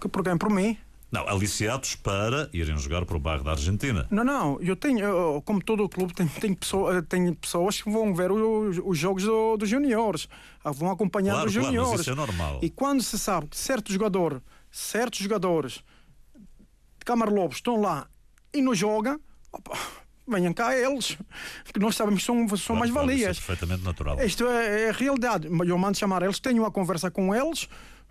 Por quem? Por mim. Não, aliciados para irem jogar para o bairro da Argentina. Não, não, eu tenho, eu, como todo o clube, tem, tem, pessoa, tem pessoas que vão ver os, os jogos do, dos juniores, ah, vão acompanhar claro, os claro, juniores. isso é normal. E quando se sabe que certo jogador, certos jogadores de Câmara Lobos estão lá e não jogam, opa, venham cá eles, que nós sabemos que são, são claro, mais valias. Claro, é perfeitamente natural. Isto é, é a realidade. Eu mando chamar eles, tenho uma conversa com eles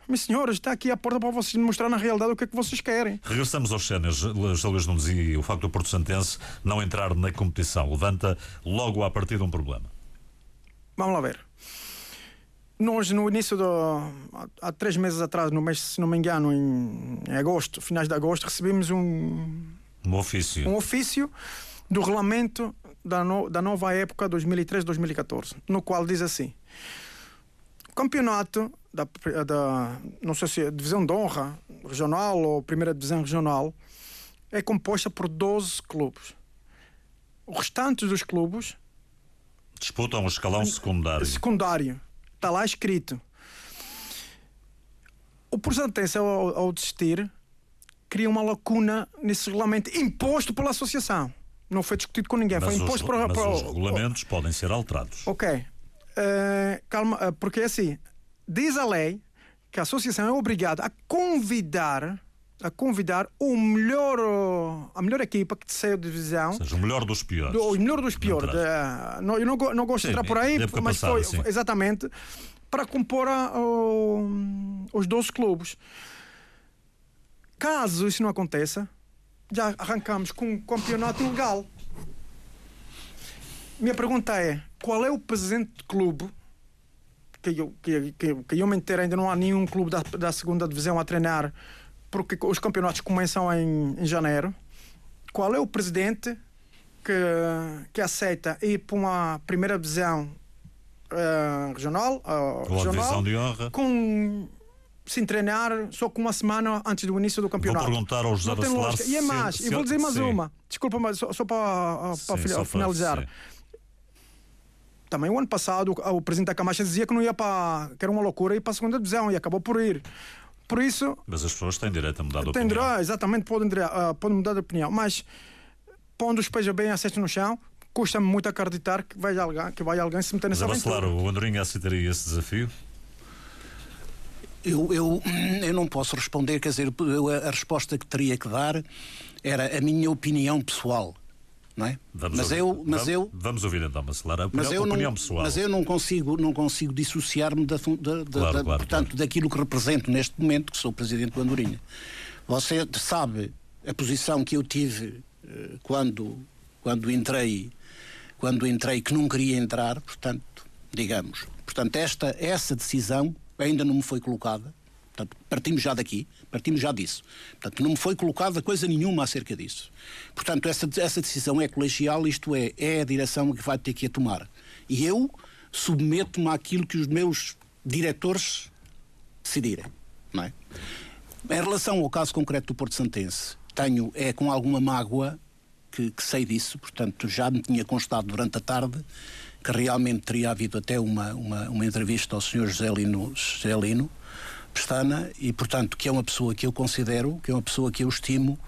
mas senhoras, está aqui a porta para vocês mostrar na realidade o que é que vocês querem. Regressamos aos cenas, Luís Nunes, e o facto do Porto Santense não entrar na competição levanta logo a partir de um problema. Vamos lá ver. Nós, no início do. há três meses atrás, no mês, se não me engano, em, em agosto, finais de agosto, recebemos um. Um ofício. Um ofício do regulamento da, no, da nova época 2013-2014, no qual diz assim: o campeonato da, da não sei se é divisão de honra regional ou primeira divisão regional é composta por 12 clubes. O restante dos clubes disputam o escalão secundário. Secundário. Está lá escrito. O Portantense, ao, ao desistir, cria uma lacuna nesse regulamento imposto pela associação. Não foi discutido com ninguém. Mas foi imposto os, para, mas para, os regulamentos podem ser alterados. Ok. Uh, calma, uh, porque assim, diz a lei que a associação é obrigada a convidar a convidar o melhor a melhor equipa que saiu de divisão. Ou seja, o melhor dos piores. Do, o melhor dos piores de, não, eu não, não gosto sim, de entrar por aí mas passada, foi sim. exatamente para compor a, o, os 12 clubes. Caso isso não aconteça já arrancamos com um campeonato ilegal. Minha pergunta é qual é o presidente do clube que eu, que, que, que eu me entero, ainda não há nenhum clube da, da segunda divisão a treinar, porque os campeonatos começam em, em janeiro. Qual é o presidente que, que aceita ir para uma primeira divisão uh, regional, uh, regional de honra. com sem treinar só com uma semana antes do início do campeonato. Vou perguntar ao José Bacelar E é mais, e vou dizer mais sim. uma. Desculpa, mas só, só para, para sim, só finalizar. Para, também o ano passado o presidente da Camacha dizia que não ia para. que era uma loucura ir para a segunda divisão e acabou por ir. Por isso. Mas as pessoas têm direito a mudar de opinião. Direito, exatamente, podem, uh, podem mudar de opinião. Mas pondo os pés bem a no chão, custa-me muito acreditar que vai alguém, que vai alguém se meter nessa Mas, aventura. Claro, o Andorinha aceitaria esse desafio? Eu, eu, eu não posso responder, quer dizer, eu, a resposta que teria que dar era a minha opinião pessoal não é? Vamos mas ouvir, eu, mas vamos, eu, vamos ouvir então, a mas opinião, opinião não, pessoal. Mas eu não consigo, não consigo dissociar-me da, da, claro, da, claro, portanto, claro. daquilo que represento neste momento, que sou o presidente do Andorinha. Você sabe a posição que eu tive eh, quando, quando entrei, quando entrei que não queria entrar, portanto, digamos. Portanto, esta, essa decisão ainda não me foi colocada. Portanto, partimos já daqui, partimos já disso. Portanto, não me foi colocada coisa nenhuma acerca disso. Portanto, essa, essa decisão é colegial, isto é, é a direção que vai ter que a tomar. E eu submeto-me àquilo que os meus diretores decidirem. Não é? Em relação ao caso concreto do Porto Santense, tenho, é com alguma mágoa que, que sei disso, portanto, já me tinha constado durante a tarde que realmente teria havido até uma, uma, uma entrevista ao Sr. José Lino, José Lino Pestana e, portanto, que é uma pessoa que eu considero, que é uma pessoa que eu estimo,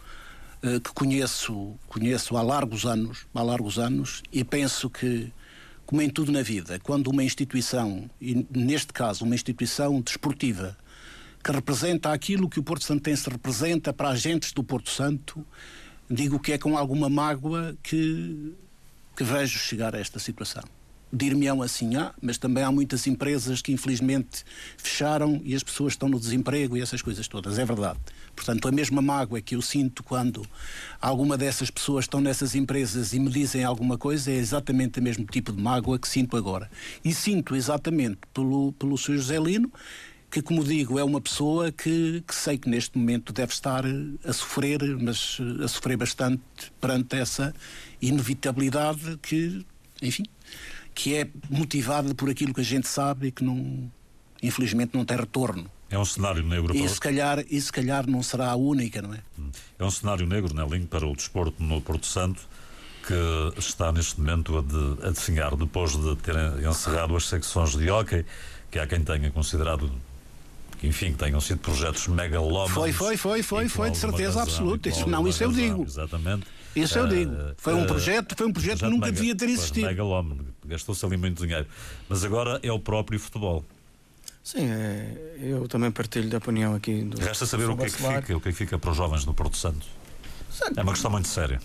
eh, que conheço, conheço há largos anos, há largos anos e penso que, como em tudo na vida, quando uma instituição, e neste caso uma instituição desportiva, que representa aquilo que o Porto Santense representa para agentes do Porto Santo, digo que é com alguma mágoa que, que vejo chegar a esta situação dir-me-ão assim, ah, mas também há muitas empresas que infelizmente fecharam e as pessoas estão no desemprego e essas coisas todas. É verdade. Portanto, a mesma mágoa que eu sinto quando alguma dessas pessoas estão nessas empresas e me dizem alguma coisa é exatamente o mesmo tipo de mágoa que sinto agora. E sinto exatamente pelo, pelo Sr. José Lino, que, como digo, é uma pessoa que, que sei que neste momento deve estar a sofrer, mas a sofrer bastante perante essa inevitabilidade que, enfim, que é motivada por aquilo que a gente sabe e que não, infelizmente não tem retorno. É um cenário negro e se calhar E se calhar não será a única, não é? É um cenário negro, Nelinho, né, para o desporto no Porto Santo, que está neste momento a, de, a definhar, depois de terem encerrado as secções de hockey, que há quem tenha considerado que, enfim, que tenham sido projetos megalómanos. Foi, foi, foi, foi, foi, de certeza razão, absoluta. Isso, não, isso razão, eu digo. Exatamente. Isso eu digo. Foi um projeto, foi um projeto, que nunca mega, devia ter existido. Megalómano, gastou-se ali muito dinheiro. Mas agora é o próprio futebol. Sim, é, eu também partilho da opinião aqui do. Resta saber o que, é que fica, o que é que fica para os jovens no Porto Santo. É uma questão muito séria.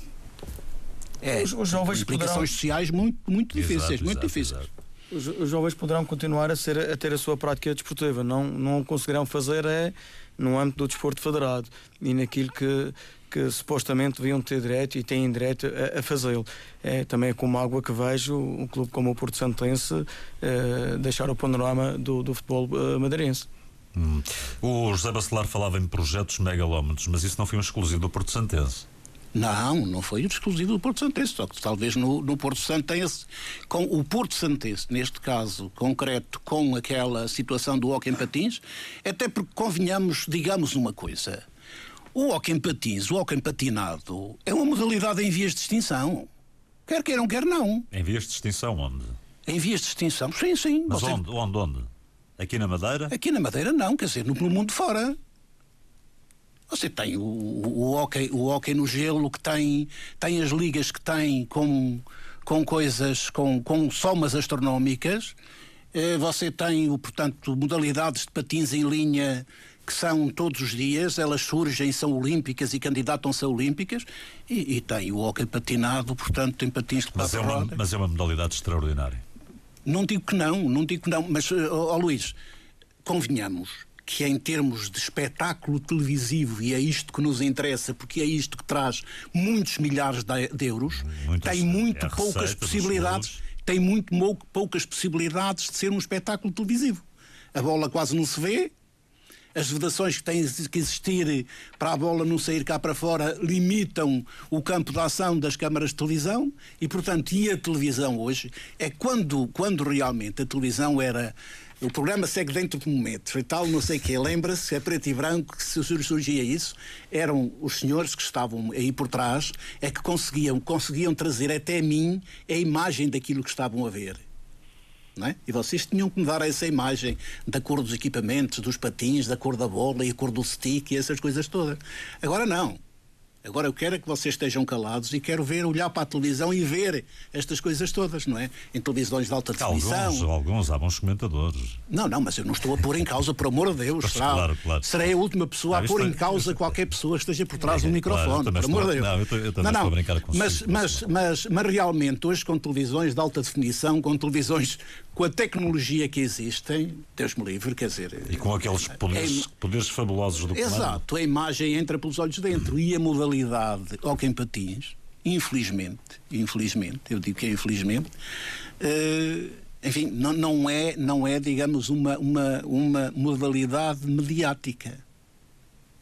É, os, os jovens implicações poderão... sociais muito, muito difíceis, exato, muito exato, difíceis. Exato. Os, os, jovens poderão continuar a, ser, a ter a sua prática desportiva, não, não conseguirão fazer é no âmbito do desporto federado e naquilo que, que supostamente deviam ter direito e têm direito a, a fazê-lo. É também com água que vejo um clube como o Porto Santense é, deixar o panorama do, do futebol é, madeirense. Hum. O José Bacelar falava em projetos megalómetros, mas isso não foi um exclusivo do Porto Santense. Não, não foi exclusivo do Porto Santense, só que talvez no, no Porto Santense, com o Porto Santense, neste caso concreto, com aquela situação do hockey em patins, até porque convenhamos, digamos uma coisa, o hockey em patins, o hockey patinado, é uma modalidade em vias de extinção. Quer queiram, quer não. Em vias de extinção onde? Em vias de extinção, sim, sim. Mas Você... onde, onde, onde? Aqui na Madeira? Aqui na Madeira não, quer dizer, no, no mundo fora. Você tem o, o, hockey, o hockey no gelo que tem, tem as ligas que tem com, com coisas, com, com somas astronómicas. Eh, você tem, portanto, modalidades de patins em linha que são todos os dias, elas surgem, são olímpicas e candidatam-se a olímpicas, e, e, tem o hockey patinado, portanto, tem patins de mas é uma, Mas é uma modalidade extraordinária. Não digo que não, não digo que não, mas, ó oh, oh, Luís, convenhamos que em termos de espetáculo televisivo, e é isto que nos interessa, porque é isto que traz muitos milhares de, de euros, Muitas, tem muito é poucas possibilidades, tem muito poucas possibilidades de ser um espetáculo televisivo. A bola quase não se vê, as vedações que têm que existir para a bola não sair cá para fora limitam o campo de ação das câmaras de televisão e, portanto, e a televisão hoje é quando, quando realmente a televisão era o programa segue dentro de momentos e tal, não sei o quê. Lembra-se, é preto e branco, que se surgia isso, eram os senhores que estavam aí por trás, é que conseguiam, conseguiam trazer até mim a imagem daquilo que estavam a ver. É? E vocês tinham que me dar essa imagem da cor dos equipamentos, dos patins, da cor da bola e a cor do stick e essas coisas todas. Agora não. Agora eu quero é que vocês estejam calados e quero ver, olhar para a televisão e ver estas coisas todas, não é? Em televisões de alta definição. Alguns, alguns há bons comentadores. Não, não, mas eu não estou a pôr em causa, por amor de Deus. Mas, claro, claro. Serei a última pessoa a pôr em causa qualquer pessoa que esteja por trás é, do microfone, claro, por amor de Deus. Não, eu, tô, eu também não, não, estou a brincar com mas, mas, mas, mas realmente, hoje com televisões de alta definição, com televisões com a tecnologia que existem, Deus me livre, quer dizer. E com aqueles poderes, é, poderes fabulosos do. Exato, a imagem entra pelos olhos dentro e a modalidade hockey em patins, infelizmente, infelizmente, eu digo que é infelizmente, uh, enfim, não, não, é, não é, digamos, uma, uma, uma modalidade mediática.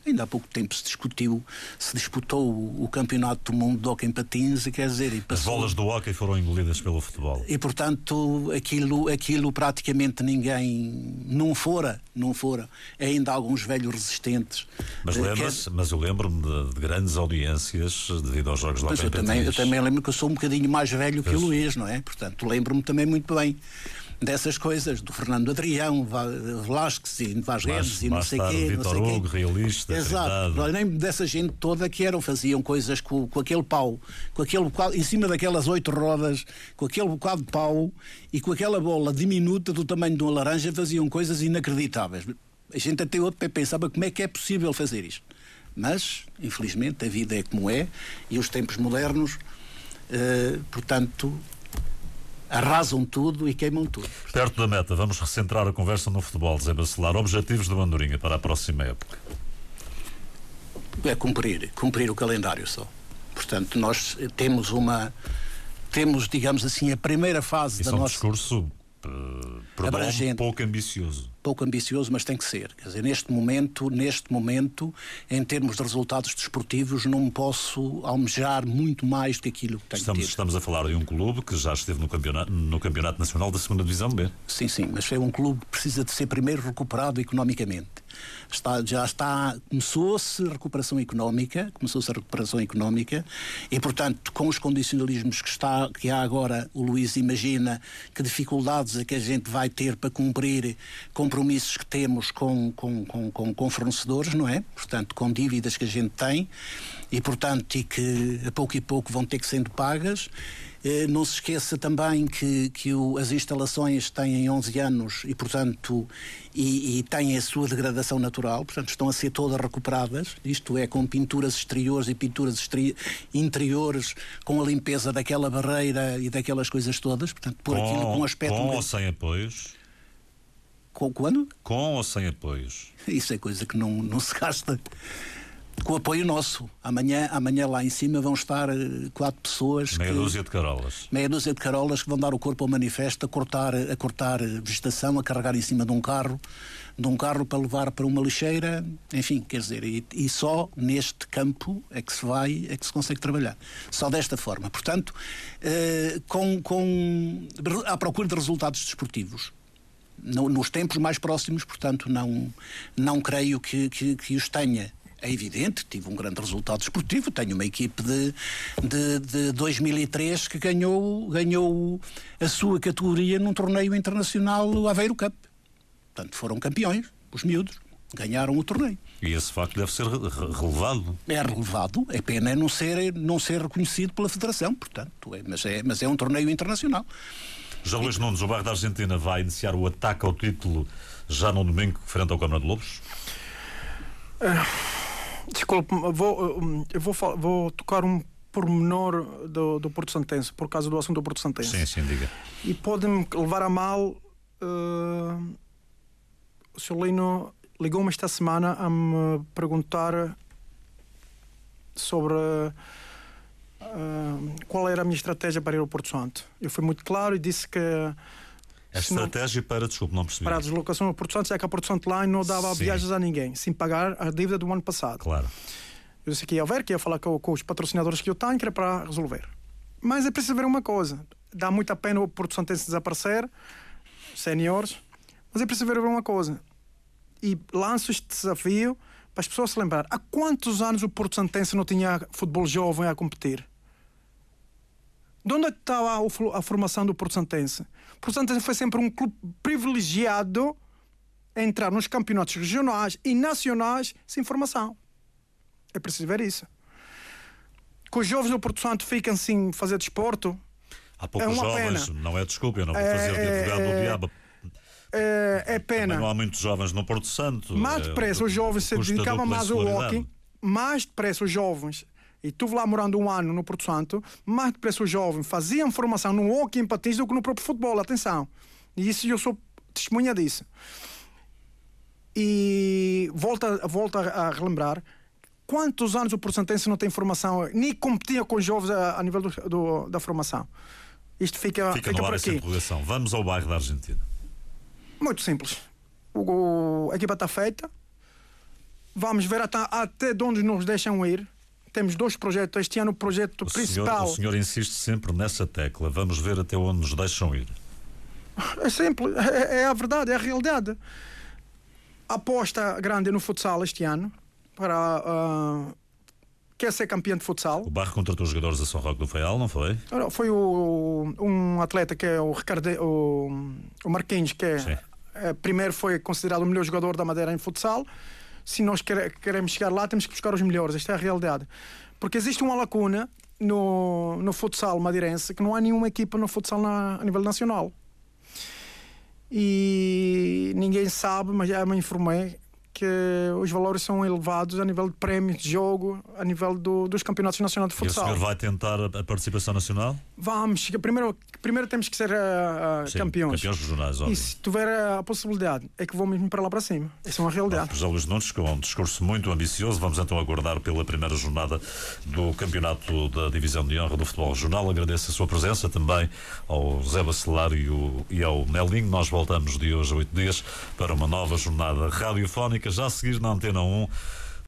Ainda há pouco tempo se discutiu, se disputou o, o campeonato do mundo de hockey em patins, quer dizer... E passou, As bolas do hockey foram engolidas pelo futebol. E, portanto, aquilo, aquilo praticamente ninguém... Não fora, não fora. Ainda há alguns velhos resistentes. Mas, lembra é... mas eu lembro-me de, de, grandes audiências devido aos jogos do hockey eu também, eu também lembro que eu sou um bocadinho mais velho que o Luís, não é? Portanto, lembro-me também muito bem dessas coisas, do Fernando Adrião, Velasquez e Vaz Guedes e não sei quê. Vitor Hugo, realista. Exato. Nem dessa gente toda que eram, faziam coisas com, com aquele pau, com aquele bocado, em cima daquelas oito rodas, com aquele bocado de pau e com aquela bola diminuta do tamanho de uma laranja, faziam coisas inacreditáveis. A gente até outro pensava como é que é possível fazer isto. Mas, infelizmente, a vida é como é e os tempos modernos, uh, portanto, arrasam tudo e queimam tudo. Perto da meta, vamos recentrar a conversa no futebol, Zé Bacelar. Objetivos do Andorinha para a próxima época? É cumprir, cumprir o calendário só. Portanto, nós temos uma temos, digamos assim, a primeira fase Isso da é um nossa. discurso uh, abrangente, pouco ambicioso. Pouco ambicioso, mas tem que ser. Quer dizer, neste momento, neste momento, em termos de resultados desportivos, não posso almejar muito mais do que aquilo que tenho estamos, estamos a falar de um clube que já esteve no campeonato, no campeonato Nacional da Segunda Divisão B. Sim, sim, mas é um clube que precisa de ser primeiro recuperado economicamente está, já está, começou-se a recuperação económica, começou-se a recuperação económica e, portanto, com os condicionalismos que, está, que há agora, o Luís imagina que dificuldades é que a gente vai ter para cumprir compromissos que temos com, com, com, com, com fornecedores, não é? Portanto, com dívidas que a gente tem e, portanto, e que a pouco e pouco vão ter que sendo pagas eh, não se esqueça também que, que o, as instalações têm 11 anos e, portanto, e, e, têm a sua degradação natural, portanto, estão a ser todas recuperadas, isto é, com pinturas exteriores e pinturas interiores, com a limpeza daquela barreira e daquelas coisas todas, portanto, por com, aquilo com aspecto. Com ou sem apoios? Com, quando? Com ou sem apoios? Isso é coisa que não, não se gasta com apoio nosso. Amanhã, amanhã lá em cima vão estar eh, quatro pessoas. Meia que, dúzia de carolas. Meia dúzia de carolas que vão dar o corpo ao manifesto a cortar, a cortar vegetação, a carregar em cima de um carro, de um carro para levar para uma lixeira, enfim, quer dizer, e, e só neste campo é que se vai, é que se consegue trabalhar. Só desta forma. Portanto, eh, com, com, à procura de resultados desportivos. No, nos tempos mais próximos, portanto, não, não creio que, que, que os tenha é evidente, tive um grande resultado esportivo. Tenho uma equipe de, de, de 2003 que ganhou, ganhou a sua categoria num torneio internacional, o Aveiro Cup. Portanto, foram campeões, os miúdos. Ganharam o torneio. E esse facto deve ser relevado. É relevado, é pena não ser, não ser reconhecido pela Federação, portanto, é, mas, é, mas é um torneio internacional. João Luís Nunes, o bairro da Argentina vai iniciar o ataque ao título já no domingo, frente ao Câmara de Lobos? Uh... Desculpe, vou, eu vou, vou tocar um pormenor do, do Porto Santense, por causa do assunto do Porto Santense. Sim, sim, diga. E pode-me levar a mal. Uh, o Sr. Lino ligou-me esta semana a me perguntar sobre uh, qual era a minha estratégia para ir ao Porto Santo. Eu fui muito claro e disse que a estratégia para, desculpe, não percebi. Para a deslocação ao Porto Santo, é que a Porto Santo Line não dava Sim. viagens a ninguém, sem pagar a dívida do ano passado. Claro. Eu disse que ia ver, que ia falar com, com os patrocinadores que eu tenho, que era para resolver. Mas é preciso ver uma coisa: dá muita pena o Porto Santo desaparecer, séniores, mas é preciso ver uma coisa. E lanço este desafio para as pessoas se lembrar: há quantos anos o Porto Santense não tinha futebol jovem a competir? De onde é estava a formação do Porto Santense? O Porto Santense foi sempre um clube privilegiado a entrar nos campeonatos regionais e nacionais sem formação. É preciso ver isso. que os jovens do Porto Santo ficam sem fazer desporto. Há poucos é jovens, pena. não é desculpa, eu não vou é, fazer é, advogado é, do diabo. É, é pena. Também não há muitos jovens no Porto Santo. Mais depressa os jovens se dedicavam mais ao hockey, mais depressa os jovens e estive lá morando um ano no Porto Santo, mais depressa os jovens faziam formação no hockey em patins do que no próprio futebol, atenção. E isso eu sou testemunha disso. E volta, volta a relembrar quantos anos o Porto não tem formação, nem competia com os jovens a, a nível do, do, da formação. Isto fica, fica, fica por aqui. Vamos ao bairro da Argentina. Muito simples. O, a equipa está feita. Vamos ver até, até onde nos deixam ir. Temos dois projetos. Este ano o projeto o principal. Senhor, o senhor insiste sempre nessa tecla. Vamos ver até onde nos deixam ir. É simples. É, é a verdade, é a realidade. Aposta grande no futsal este ano para uh, quer ser campeão de futsal. O Barro contratou jogadores da São Roque do Feial, não foi? Foi o, um atleta que é o Ricardo, o, o Marquinhos, que é, é, primeiro foi considerado o melhor jogador da Madeira em futsal se nós queremos chegar lá, temos que buscar os melhores. Esta é a realidade. Porque existe uma lacuna no, no futsal madeirense que não há nenhuma equipa no futsal na, a nível nacional. E ninguém sabe, mas já me informei que os valores são elevados a nível de prémios de jogo, a nível do, dos campeonatos nacionais de futsal. E o senhor vai tentar a participação nacional? Vamos. Primeiro, primeiro temos que ser uh, Sim, campeões. Campeões regionais, óbvio. E se tiver a possibilidade, é que vou mesmo para lá para cima. Isso é uma realidade. José Luís Nunes, com um discurso muito ambicioso, vamos então aguardar pela primeira jornada do Campeonato da Divisão de Honra do Futebol Regional. Agradeço a sua presença também ao Zé Bacelar e ao Melinho. Nós voltamos de hoje a oito dias para uma nova jornada radiofónica já a seguir na Antena 1